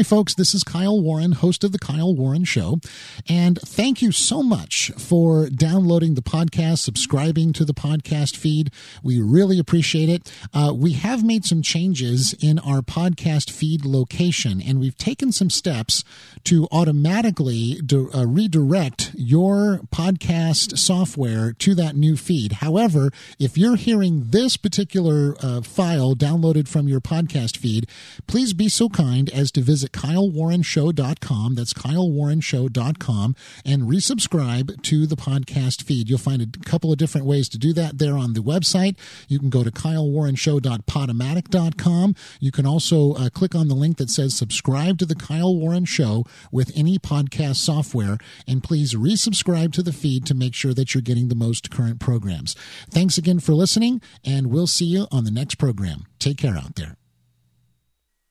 Hi, folks. This is Kyle Warren, host of The Kyle Warren Show. And thank you so much for downloading the podcast, subscribing to the podcast feed. We really appreciate it. Uh, we have made some changes in our podcast feed location, and we've taken some steps to automatically uh, redirect your podcast software to that new feed. However, if you're hearing this particular uh, file downloaded from your podcast feed, please be so kind as to kylewarrenshow.com. That's kylewarrenshow.com and resubscribe to the podcast feed. You'll find a couple of different ways to do that there on the website. You can go to kylewarrenshow.podomatic.com. You can also uh, click on the link that says subscribe to the Kyle Warren Show with any podcast software. And please resubscribe to the feed to make sure that you're getting the most current programs. Thanks again for listening, and we'll see you on the next program. Take care out there.